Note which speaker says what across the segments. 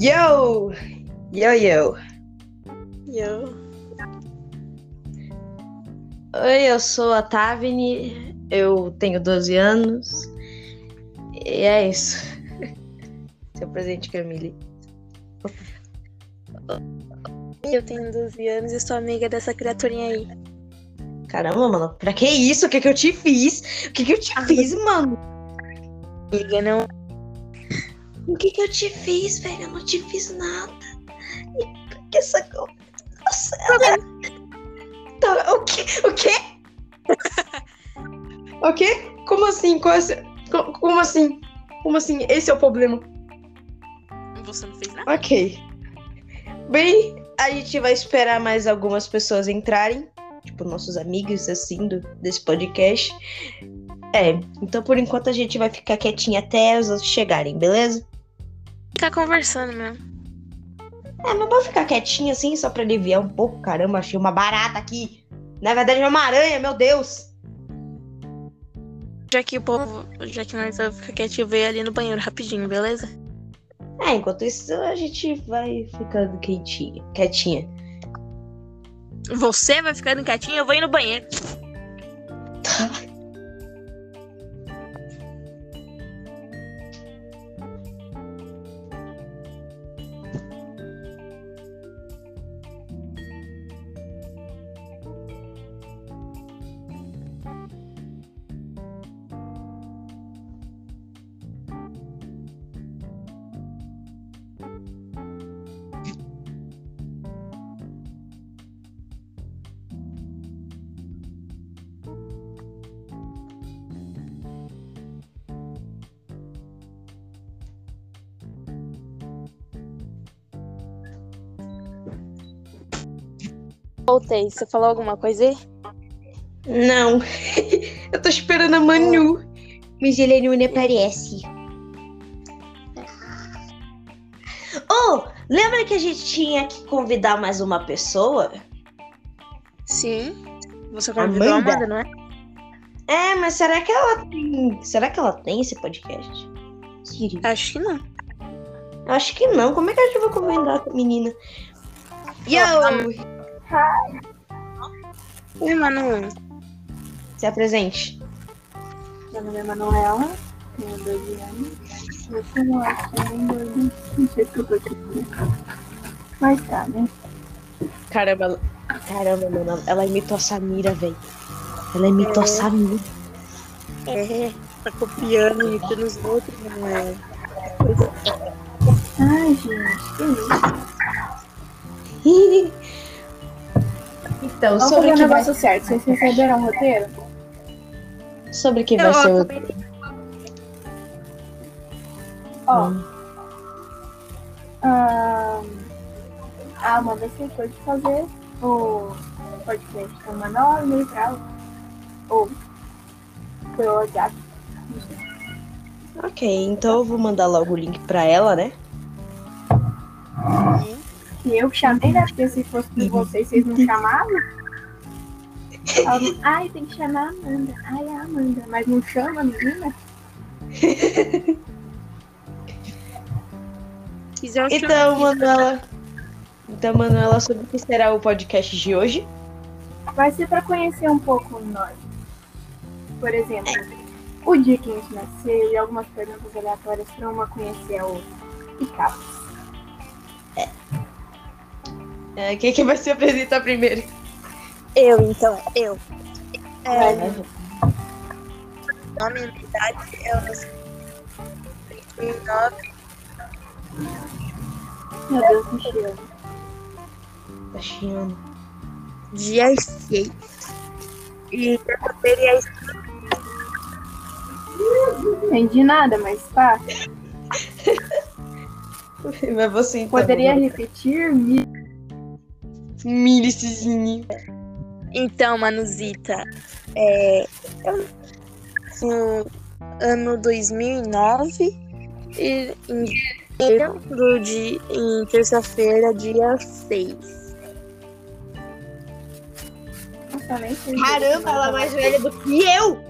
Speaker 1: Yo! Yo, yo!
Speaker 2: Eu.
Speaker 1: Oi, eu sou a Tavini, eu tenho 12 anos. E é isso. Seu presente, Camille.
Speaker 2: Eu tenho 12 anos e sou amiga dessa criaturinha aí.
Speaker 1: Caramba, mano, pra que isso? O que que eu te fiz? O que que eu te
Speaker 2: Ah,
Speaker 1: fiz, mano?
Speaker 2: Amiga, não.
Speaker 1: O que que eu te fiz, velho? Eu não te fiz nada. E por que essa coisa? Nossa, Tá, o quê? O quê? o quê? Como assim? Qual é esse- co- Como assim? Como assim? Esse é o problema.
Speaker 2: Você não fez nada?
Speaker 1: Ok. Bem, a gente vai esperar mais algumas pessoas entrarem. Tipo, nossos amigos, assim, do, desse podcast. É, então por enquanto a gente vai ficar quietinha até os outros chegarem, beleza?
Speaker 2: Ficar conversando mesmo.
Speaker 1: É, mas vou ficar quietinha assim, só pra aliviar um pouco. Caramba, achei uma barata aqui. Na verdade é uma aranha, meu Deus.
Speaker 2: Já que o povo. Já que nós vamos ficar quietinho, veio ali no banheiro rapidinho, beleza?
Speaker 1: É, enquanto isso a gente vai ficando quietinha. quietinha.
Speaker 2: Você vai ficando quietinho, eu vou ir no banheiro. Voltei. Você falou alguma coisa aí?
Speaker 1: Não. Eu tô esperando a Manu. Mas ele não aparece. Oh, lembra que a gente tinha que convidar mais uma pessoa?
Speaker 2: Sim. Você convidou a
Speaker 1: Amanda?
Speaker 2: Amanda, não é?
Speaker 1: É, mas será que ela tem. Será que ela tem esse podcast? Siri.
Speaker 2: Acho que não.
Speaker 1: Eu acho que não. Como é que a gente vai convidar a menina? Yo!
Speaker 2: Oi, Manu.
Speaker 1: Se apresente.
Speaker 3: Meu nome é Manuela, tenho 12 anos. Eu sou aqui Não sei se eu tô aqui. Mas tá, né?
Speaker 1: Caramba, ela- caramba, mano. Ela imitou a Samira, velho. Ela imitou a Samira.
Speaker 2: É, tá copiando e imitando os outros, não é?
Speaker 3: Ai, gente, que isso?
Speaker 1: Então,
Speaker 3: Vamos
Speaker 1: sobre o que vai,
Speaker 3: negócio certo. Vocês receberam o roteiro?
Speaker 1: sobre o que vai ser o.
Speaker 3: Ó,
Speaker 1: Hum.
Speaker 3: ahn, a Amanda aceitou de fazer o podcast com uma nome e tal. Ou pelo WhatsApp. não sei.
Speaker 1: Ok, então eu vou mandar logo o link pra ela, né?
Speaker 3: E eu que chamei, né? Porque se fosse por vocês, vocês não chamavam. Ai, tem que chamar a Amanda. Ai, a Amanda. Mas não chama a menina?
Speaker 1: Então, Manuela. Então, Manuela, sobre o que será o podcast de hoje?
Speaker 3: Vai ser pra conhecer um pouco nós. Por exemplo, o dia que a gente nasceu e algumas perguntas aleatórias pra uma conhecer a outra. E tal.
Speaker 1: É, quem que vai se apresentar primeiro?
Speaker 2: Eu, então, eu. É, nome e idade é o 2009.
Speaker 3: Meu Deus, que cheiro.
Speaker 1: Tá chiando.
Speaker 2: Dia 6. E é
Speaker 3: Não entendi nada, mas pá.
Speaker 1: Mas você então.
Speaker 3: Poderia repetir? Me-
Speaker 1: Milicezinho.
Speaker 2: Então, Manuzita, é, eu no ano 2009 e em, dia, em terça-feira, dia 6.
Speaker 3: Nossa, nem sei.
Speaker 1: Caramba, ela é mais velha do que eu!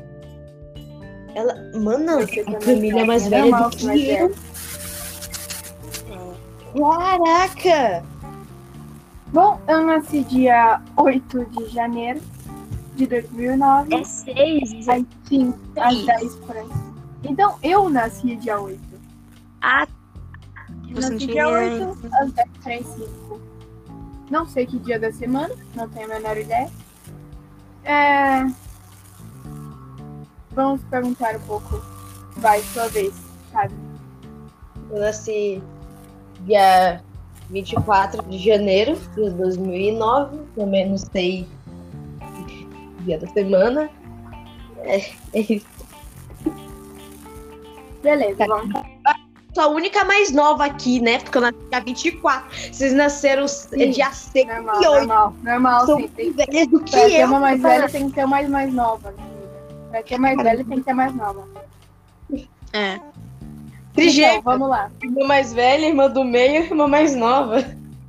Speaker 1: Ela. Mano, a Camila é
Speaker 3: tá
Speaker 1: mais velha do
Speaker 3: que
Speaker 1: eu. Caraca!
Speaker 3: Bom, eu nasci dia 8 de janeiro de 2009.
Speaker 2: É seis.
Speaker 3: Às 5, às
Speaker 2: seis.
Speaker 3: 10 por aí. Então, eu nasci dia 8.
Speaker 2: Ah,
Speaker 3: Eu nasci dia
Speaker 2: tinha-
Speaker 3: 8, às 10 por aí 5. Não sei que dia da semana, não tenho a menor ideia. É... Vamos perguntar um pouco. Vai, sua vez, sabe?
Speaker 1: Eu nasci dia 24 de janeiro de 2009. Também não sei dia da semana. É, é isso.
Speaker 3: Beleza, vamos.
Speaker 1: Sou a única mais nova aqui, né? Porque eu nasci dia 24. Vocês nasceram é dia 6
Speaker 3: Normal,
Speaker 1: e 8.
Speaker 3: normal, normal,
Speaker 1: São
Speaker 3: sim. Tem,
Speaker 1: mais velhas do que
Speaker 3: pra ter uma mais velha, tem que ter uma mais, mais nova. Pra ter mais velha, tem que ter mais nova.
Speaker 2: é.
Speaker 1: Trigêmea.
Speaker 3: Então, vamos lá.
Speaker 1: Irmã mais velha, irmã do meio, irmã mais nova.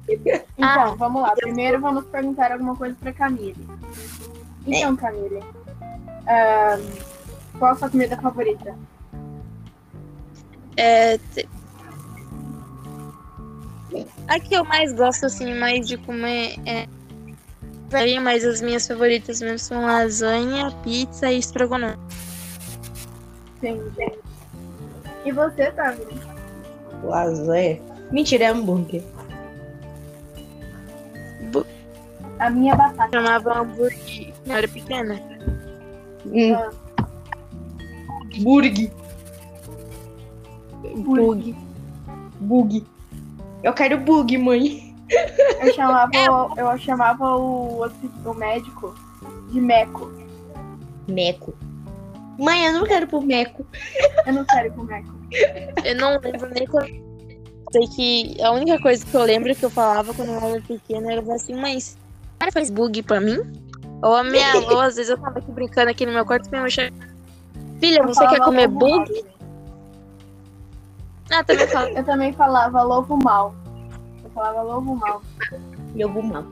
Speaker 3: Então,
Speaker 2: Ah,
Speaker 3: vamos lá. Primeiro vamos perguntar alguma coisa pra Camille. Então, Camille, ahn, qual a sua comida favorita?
Speaker 2: É, te- A que eu mais gosto, assim, mais de comer é. Mas as minhas favoritas mesmo são lasanha, pizza e estrogonofe.
Speaker 3: Entendi. E você, Camille?
Speaker 1: Lasanha. Mentira, é hambúrguer.
Speaker 3: A minha batata.
Speaker 2: Chamava hambúrguer quando eu era pequena.
Speaker 1: Hum,
Speaker 3: Ah,
Speaker 1: burg.
Speaker 3: Bug.
Speaker 1: Bug. Eu quero bug, mãe.
Speaker 3: Eu chamava, eu chamava o, o médico de Meco.
Speaker 1: Meco. Mãe, eu não quero pro Meco.
Speaker 3: Eu não quero ir pro Meco.
Speaker 2: Eu não lembro nem quando. Sei que a única coisa que eu lembro que eu falava quando eu era pequena era assim, mas cara faz bug pra mim? Ou a minha ou às vezes eu tava aqui brincando aqui no meu quarto e minha mãe chama, Filha, você quer comer
Speaker 3: lobo
Speaker 2: bug? Ah, também.
Speaker 3: Eu também falava lobo mal. Eu falava lobo mal.
Speaker 1: Meu mal.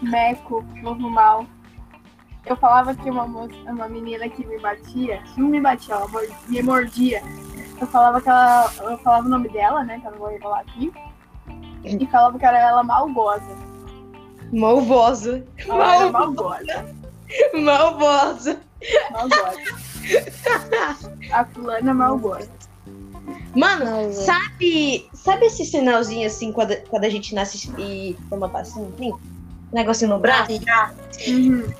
Speaker 3: Meco, lobo mal. Eu falava que uma moça, uma menina que me batia, não me batia, ela me mordia. Eu falava que ela. Eu falava o nome dela, né? Que eu não vou revelar aqui. E falava que era ela malgosa.
Speaker 1: Malvosa.
Speaker 3: Ela era malgosa.
Speaker 1: Malvosa.
Speaker 3: Malgosa. A fulana malgosa.
Speaker 1: Mano,
Speaker 2: Malvosa.
Speaker 1: sabe, sabe esse sinalzinho assim quando, quando a gente nasce e toma passinho assim? Um negocinho no braço?
Speaker 3: Uhum.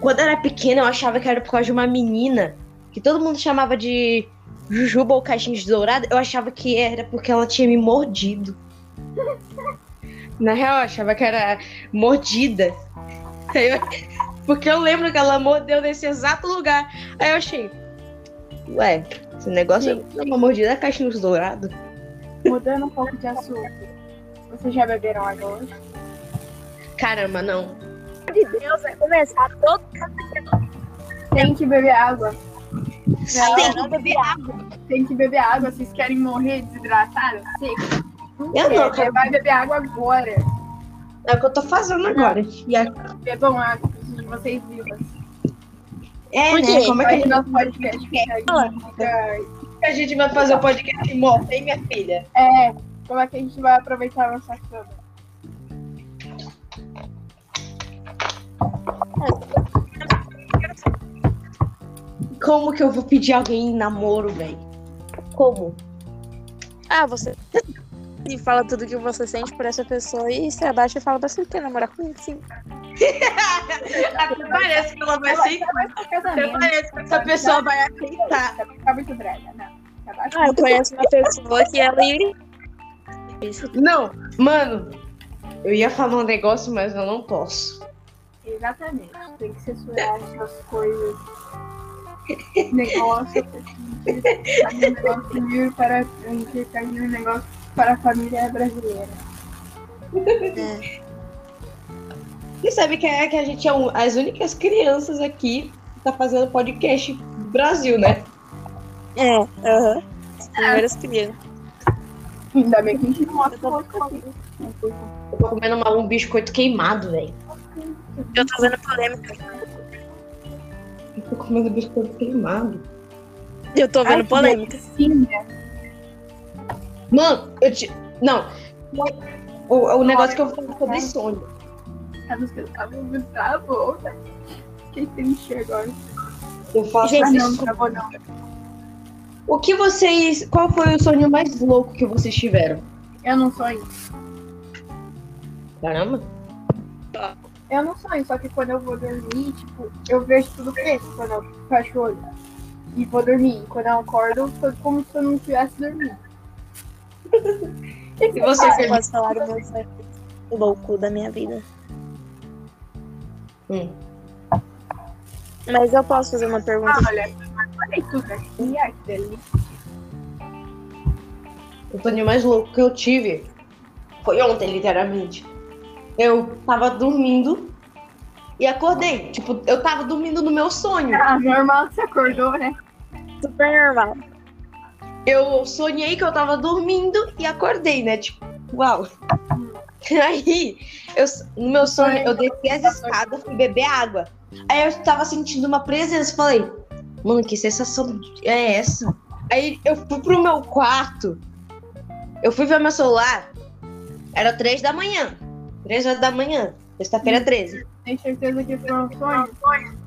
Speaker 1: Quando eu era pequena, eu achava que era por causa de uma menina que todo mundo chamava de Jujuba ou Caixinha de Dourada. Eu achava que era porque ela tinha me mordido. Na real, eu achava que era mordida. Eu- porque eu lembro que ela mordeu nesse exato lugar. Aí eu achei, ué, esse negócio é uma mordida da Caixinha de Dourado.
Speaker 3: Mudando um pouco de assunto. Vocês já beberam água hoje?
Speaker 1: Caramba, não.
Speaker 2: De Deus, vai começar todo
Speaker 3: Tem que beber água. Não,
Speaker 1: Tem
Speaker 2: não beber água.
Speaker 3: Tem que beber água. Vocês querem morrer desidratado? Sim.
Speaker 1: Eu não,
Speaker 3: Você vai beber água agora.
Speaker 1: É o que eu tô fazendo agora. E a-
Speaker 3: Bebam água, preciso de vocês vivas.
Speaker 1: É,
Speaker 2: Por
Speaker 1: né? Como é que a
Speaker 3: Vai
Speaker 1: gente,
Speaker 3: nosso podcast. fica-
Speaker 1: a gente vai fazer o podcast morto, hein, minha filha?
Speaker 3: É, como é que a gente vai aproveitar a nossa cama?
Speaker 1: Como que eu vou pedir alguém em namoro, velho? Como?
Speaker 2: Ah, você. E fala tudo que você sente por essa pessoa e se abaixa e fala, você quer namorar comigo? Sim.
Speaker 1: Até parece que ela vai aceitar.
Speaker 3: pra
Speaker 1: Até
Speaker 3: casamento.
Speaker 1: parece que essa pessoa vai aceitar.
Speaker 3: Ficar muito brega, não. Abaixa
Speaker 2: Ah, eu conheço uma pessoa que ela iria.
Speaker 1: Não, mano, eu ia falar um negócio, mas eu não posso.
Speaker 3: Exatamente. Tem que censurar essas coisas. Negócio. A gente faz um negócio para. Faz um negócio para a família brasileira.
Speaker 2: É.
Speaker 1: Você sabe que, é, que a gente é um- as únicas crianças aqui que tá fazendo podcast Brasil, né?
Speaker 2: É, aham. As primeiras crianças.
Speaker 3: Ainda bem que a gente não mostra.
Speaker 1: Eu tô comendo uma- um biscoito queimado, velho.
Speaker 2: Eu tô vendo polêmica.
Speaker 1: Eu tô comendo biscoito queimado.
Speaker 2: Eu tô vendo
Speaker 3: Ai,
Speaker 2: polêmica.
Speaker 1: Mano, eu te. Não, O, o negócio que eu falo sobre
Speaker 3: muito travou, né? Fiquei triste agora.
Speaker 1: Eu faço
Speaker 2: Gente,
Speaker 3: não, não travou não.
Speaker 1: O que vocês. Qual foi o sonho mais louco que vocês tiveram?
Speaker 3: Eu não sonho.
Speaker 1: Caramba.
Speaker 3: Eu não sonho, só que quando eu vou dormir, tipo, eu vejo tudo preto quando eu fecho o olho. E vou dormir. Quando eu acordo, foi como se eu não tivesse dormido.
Speaker 1: E você, Felipe?
Speaker 2: posso falar do meu sonho louco da minha vida.
Speaker 1: Hum.
Speaker 2: Mas eu posso fazer uma pergunta.
Speaker 3: Ah, olha, eu falei tudo aqui, ai, que delícia.
Speaker 1: O sonho mais louco que eu tive foi ontem, literalmente. Eu tava dormindo e acordei. Tipo, eu tava dormindo no meu sonho.
Speaker 3: Ah, normal que você acordou, né?
Speaker 2: Super normal.
Speaker 1: Eu sonhei que eu tava dormindo e acordei, né? Tipo, uau. Aí, eu, no meu sonho, eu desci as escadas, fui beber água. Aí eu tava sentindo uma presença. Falei, mano, que sensação é essa? Aí eu fui pro meu quarto. Eu fui ver meu celular. Era três da manhã. Três horas da manhã. Sexta-feira 13.
Speaker 3: Tem certeza que foi um sonho?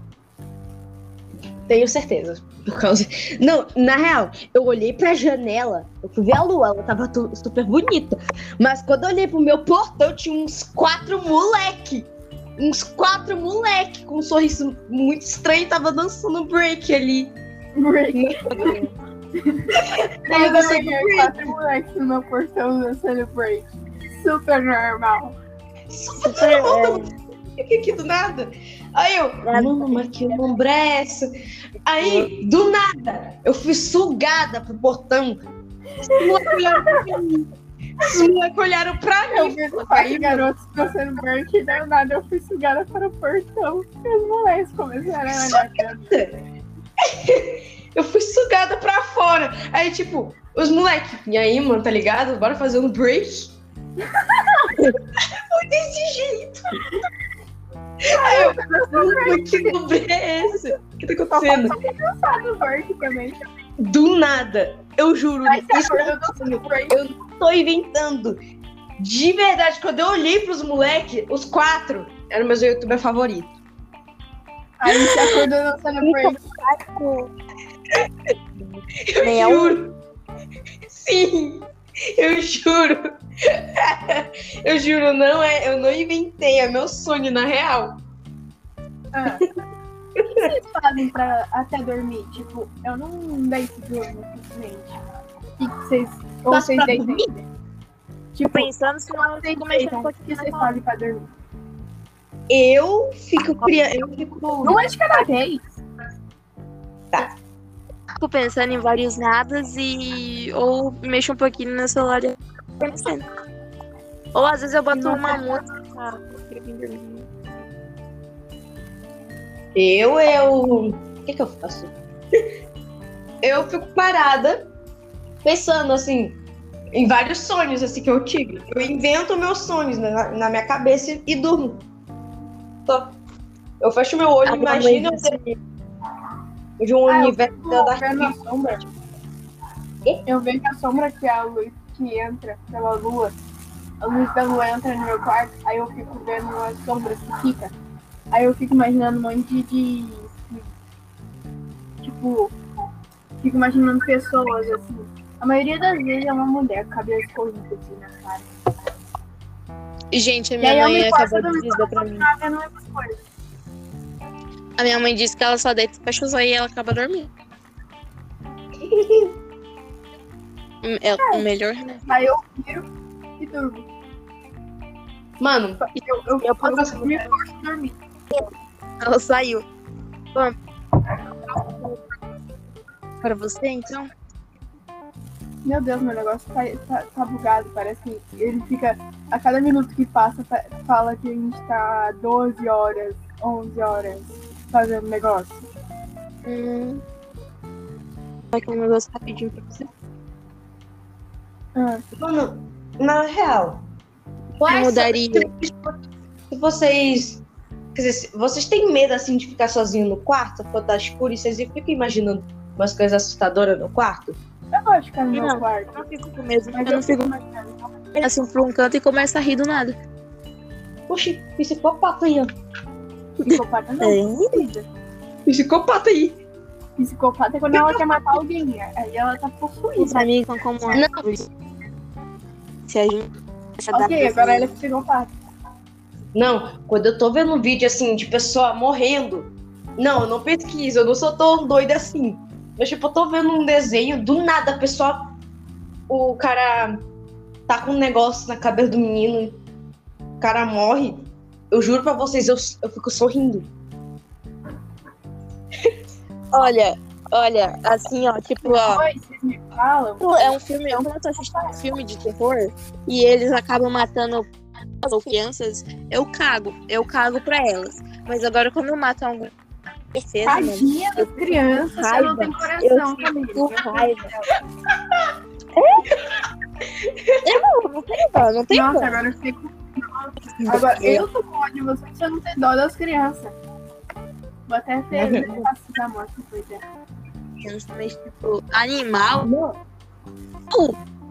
Speaker 1: Tenho certeza. Por causa. Não, na real, eu olhei pra janela, eu fui ver a lua, ela tava super bonita. Mas quando eu olhei pro meu portão, tinha uns quatro moleque. Uns quatro moleque com um sorriso muito estranho, tava dançando break ali.
Speaker 3: Break. Também vi quatro moleques no meu portão dançando break. Super normal.
Speaker 2: Super. É,
Speaker 1: Fiquei aqui do nada. Aí eu, mano, mas que lombreço. Aí, do nada, eu fui sugada pro portão. Os moleques olharam pra mim. Os moleques olharam pra
Speaker 3: Eu
Speaker 1: mim.
Speaker 3: garotos dançando break e do nada eu fui sugada para o portão. E os moleques começaram a olhar pra mim.
Speaker 1: Eu fui sugada pra fora. Aí, tipo, os moleques, e aí, mano, tá ligado? Bora fazer um break? Desse jeito. Aí eu, mano, que loucura é esse? O que tá acontecendo? Do nada. Eu juro, isso
Speaker 3: dançando break.
Speaker 1: eu não tô inventando. De verdade, quando eu olhei pros moleques, os quatro eram meus youtubers favoritos.
Speaker 3: Aí você acordou dançando break.
Speaker 1: Eu
Speaker 2: Nem é
Speaker 1: juro. Sim, eu juro. Eu juro, não é, eu não inventei, é meu sonho na real.
Speaker 3: Ah. O que vocês fazem pra até dormir? Tipo, eu não deito durmo simplesmente. O que vocês. Ou
Speaker 1: Mas
Speaker 3: vocês deitam?
Speaker 1: dormir?
Speaker 3: Tipo,
Speaker 2: pensando se não
Speaker 3: deitam.
Speaker 2: um
Speaker 3: O que vocês fazem pra dormir?
Speaker 1: Eu fico criando, eu fico
Speaker 3: Uma de cada vez.
Speaker 2: Fico pensando em vários nadas e. Ou mexo um pouquinho no celular e pensando. Ou às vezes eu boto
Speaker 3: Não,
Speaker 2: uma
Speaker 3: tá.
Speaker 2: música.
Speaker 1: Eu, eu. O que que eu faço? Eu fico parada, pensando assim, em vários sonhos assim que eu tive. Eu invento meus sonhos na, na minha cabeça e durmo. Só. Eu fecho meu olho,
Speaker 2: A minha
Speaker 1: imagino
Speaker 2: mãe
Speaker 1: de um
Speaker 3: Ah, eu
Speaker 1: universo
Speaker 3: fico
Speaker 1: da
Speaker 3: vendo a sombra. Eu vejo a sombra que é a luz que entra pela lua. A luz da lua entra no meu quarto, aí eu fico vendo as sombras que fica. Aí eu fico imaginando um monte de. Tipo. Fico imaginando pessoas assim. A maioria das vezes é uma mulher com cabelo escorrido assim na cara.
Speaker 2: Gente, a
Speaker 3: E
Speaker 2: minha
Speaker 3: eu
Speaker 2: mãe acabou de dizer pra mim. A minha mãe disse que ela só deita, fecha os olhos e ela acaba dormindo. É o melhor.
Speaker 3: Aí eu viro e durmo.
Speaker 1: Mano,
Speaker 3: Eu, eu, eu,
Speaker 2: posso-
Speaker 3: me forço a dormir.
Speaker 2: Ela saiu. Bom. Para você, então?
Speaker 3: Meu Deus, meu negócio tá, tá, tá bugado. Parece que ele fica. A cada minuto que passa, fa- fala que a gente tá 12 horas, 11 horas fazendo negócio.
Speaker 2: Hum. Vai que um negócio rapidinho pra você.
Speaker 3: Ah,
Speaker 1: mano, na real. quais
Speaker 2: mudaria.
Speaker 1: são- Se vocês. Quer dizer, vocês têm medo assim de ficar sozinho no quarto quando tá escuro e vocês ficam imaginando umas coisas assustadoras no quarto?
Speaker 3: Eu gosto de ficar no meu
Speaker 2: Não.
Speaker 3: quarto.
Speaker 2: Eu não fico com medo,
Speaker 3: Mas
Speaker 2: eu não fico
Speaker 3: fico
Speaker 2: assim pra um canto e começo a rir do nada.
Speaker 1: Oxi, psicopata aí, ó.
Speaker 3: Psicopata não.
Speaker 2: É.
Speaker 3: querida.
Speaker 1: Psicopata aí.
Speaker 3: Psicopata é quando ela quer matar alguém. Aí ela tá
Speaker 2: Os
Speaker 3: possuída.
Speaker 2: amigos são como árvores. Se a gente
Speaker 3: Ok, agora ela é psicopata.
Speaker 1: Não, quando eu tô vendo um vídeo assim de pessoa morrendo, não, eu não pesquiso, eu não sou tão doida assim. Mas tipo, eu tô vendo um desenho, do nada a pessoa. O cara tá com um negócio na cabeça do menino, o cara morre. Eu juro pra vocês, eu, eu fico sorrindo.
Speaker 2: Olha, olha, assim, ó, tipo, ó. É um filme, eu tô assistindo um filme de terror e eles acabam matando ou crianças, eu cago. Eu cago pra elas. Mas agora quando eu mato algum certeza, mano,
Speaker 3: Tadinha das crianças,
Speaker 2: raiva.
Speaker 3: não tem
Speaker 2: Eu
Speaker 3: coração,
Speaker 2: fico
Speaker 3: Camila.
Speaker 2: com raiva. Eu não, não tenho dó, não tenho
Speaker 3: Nossa,
Speaker 2: dó.
Speaker 3: agora eu com. Agora, eu tô com ódio de você que você não tem dó das crianças. Vou até ter passos da morte depois é.
Speaker 2: Mas, tipo, animal,
Speaker 1: Não.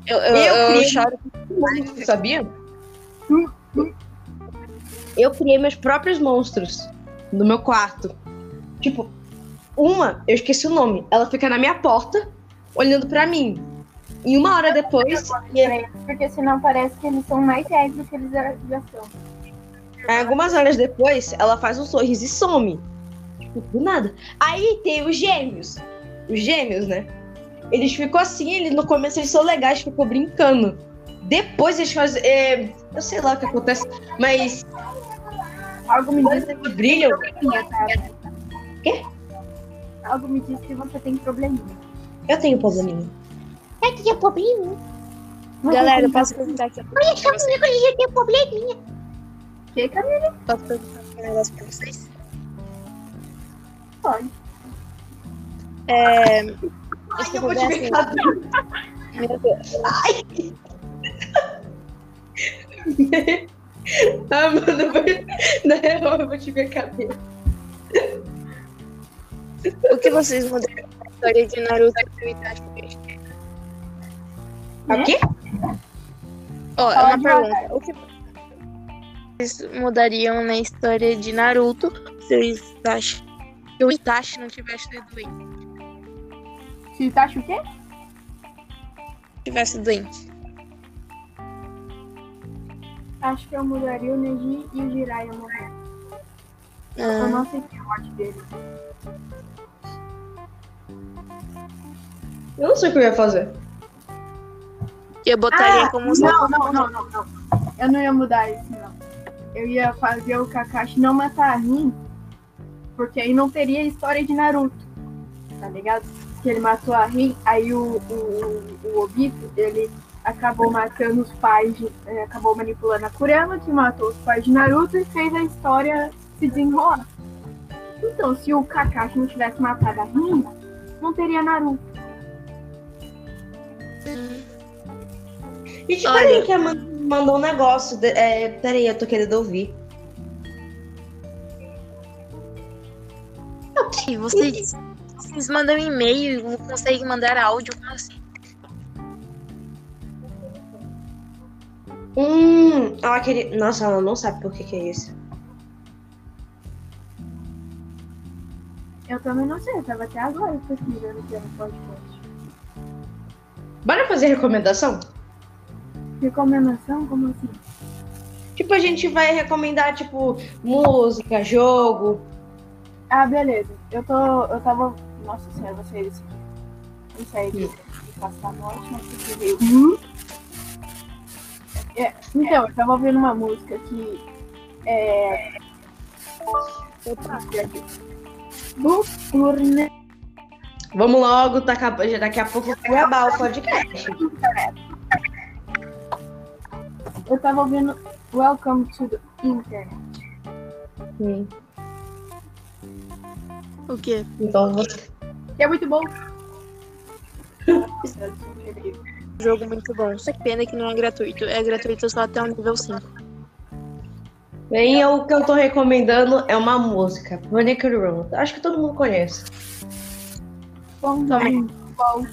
Speaker 2: eu, eu,
Speaker 1: Eu
Speaker 2: eu,
Speaker 1: criei-
Speaker 2: choro.
Speaker 1: Sabia? Eu criei meus próprios monstros no meu quarto. Tipo, uma, eu esqueci o nome, ela fica na minha porta, olhando pra mim. E uma hora depois,
Speaker 3: Porque senão parece que eles são mais reais do que eles já são.
Speaker 1: algumas horas depois, ela faz um sorriso e some. Tipo, do nada. Aí tem os gêmeos. Os gêmeos, né? Eles ficam assim, eles, no começo eles são legais, ficou brincando. Depois eles fazem. é, eu sei lá o que acontece, mas
Speaker 3: Algo me diz que
Speaker 1: brilham.
Speaker 3: tá?
Speaker 1: Quê?
Speaker 3: Algo me diz que você tem probleminha.
Speaker 1: Eu tenho probleminha.
Speaker 4: Eu tinha probleminha.
Speaker 2: Galera, eu posso perguntar aqui.
Speaker 4: Olha só comigo, eu tinha probleminha.
Speaker 3: Que, Camila?
Speaker 2: Posso perguntar um negócio pra vocês?
Speaker 3: Pode.
Speaker 2: É.
Speaker 1: Ai, eu vou te
Speaker 2: ver assim,
Speaker 1: cabelo.
Speaker 2: meu Deus.
Speaker 1: Ah, mano, na real, eu vou te ver cabelo.
Speaker 2: O que vocês mudariam na história de Naruto e Itachi?
Speaker 1: O quê?
Speaker 2: Ó, é
Speaker 3: Fala
Speaker 2: uma pergunta. O que vocês mudariam na história de Naruto se o Itachi, se o Itachi não tivesse sido doente?
Speaker 3: Se tá acha o quê?
Speaker 2: Tivesse doente.
Speaker 3: Acho que eu mudaria o Neji e o Jiraiya morrer. Eu
Speaker 2: Ah,
Speaker 3: não sei que é a morte dele.
Speaker 1: Eu não sei o que eu ia fazer.
Speaker 2: Eu botaria
Speaker 3: Ah,
Speaker 2: como
Speaker 3: não, não, não, não, não. Eu não ia mudar isso, não. Eu ia fazer o Kakashi não matar a Rin, porque aí não teria história de Naruto, tá ligado? Que ele matou a Rin, aí o, o, o, Obito, ele acabou matando os pais, de, eh, acabou manipulando a Kurama, que matou os pais de Naruto e fez a história se desenrolar. Então, se o Kakashi não tivesse matado a Rin, não teria Naruto.
Speaker 1: Gente,
Speaker 2: Olha.
Speaker 1: peraí, que a Man- mandou um negócio. de- É, peraí, eu tô querendo ouvir.
Speaker 2: Ok, vocês, vocês mandam e-mail e não conseguem mandar áudio, como assim?
Speaker 1: Hum, ela queria. Nossa, ela não sabe por que, que é isso.
Speaker 3: Eu também não sei, eu tava até agora pesquisando aqui no podcast.
Speaker 1: Bora fazer recomendação?
Speaker 3: Recomendação? Como assim?
Speaker 1: Tipo, a gente vai recomendar, tipo, música, jogo.
Speaker 3: Ah, beleza. Eu tô. Eu tava. Nossa senhora, vocês. Não sei que faço da morte, mas você veio. É, então, eu tava ouvindo uma música que. É. Opa, aqui.
Speaker 1: Vamos logo, tá daqui a pouco vai acabar o podcast.
Speaker 3: Eu tava ouvindo Welcome to the Internet.
Speaker 1: Hum,
Speaker 2: O quê?
Speaker 1: Então você.
Speaker 3: Que é muito bom.
Speaker 2: Jogo muito bom. Só que pena que não é gratuito. É gratuito só até o nível 5.
Speaker 1: Bem, o que eu tô recomendando é uma música, Monica Room. Acho que todo mundo conhece.
Speaker 3: Bom,
Speaker 2: Também.
Speaker 3: bom.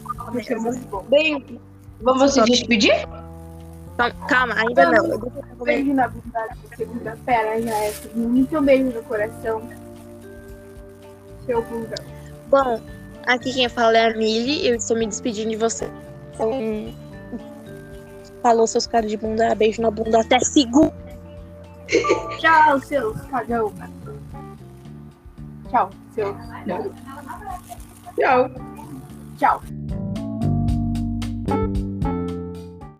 Speaker 3: É bom.
Speaker 1: Bem, vamos se despedir?
Speaker 2: Calma, ainda não. Comer.
Speaker 3: Beijo na bunda segunda-feira, já é muito beijo no coração. Seu bundão.
Speaker 2: Bom, aqui quem fala é a Mili, eu estou me despedindo de você. Então, falou seus caras de bunda, beijo na bunda até segunda.
Speaker 3: Tchau, seus cagão. Tchau, seus.
Speaker 1: Tchau.
Speaker 3: Tchau.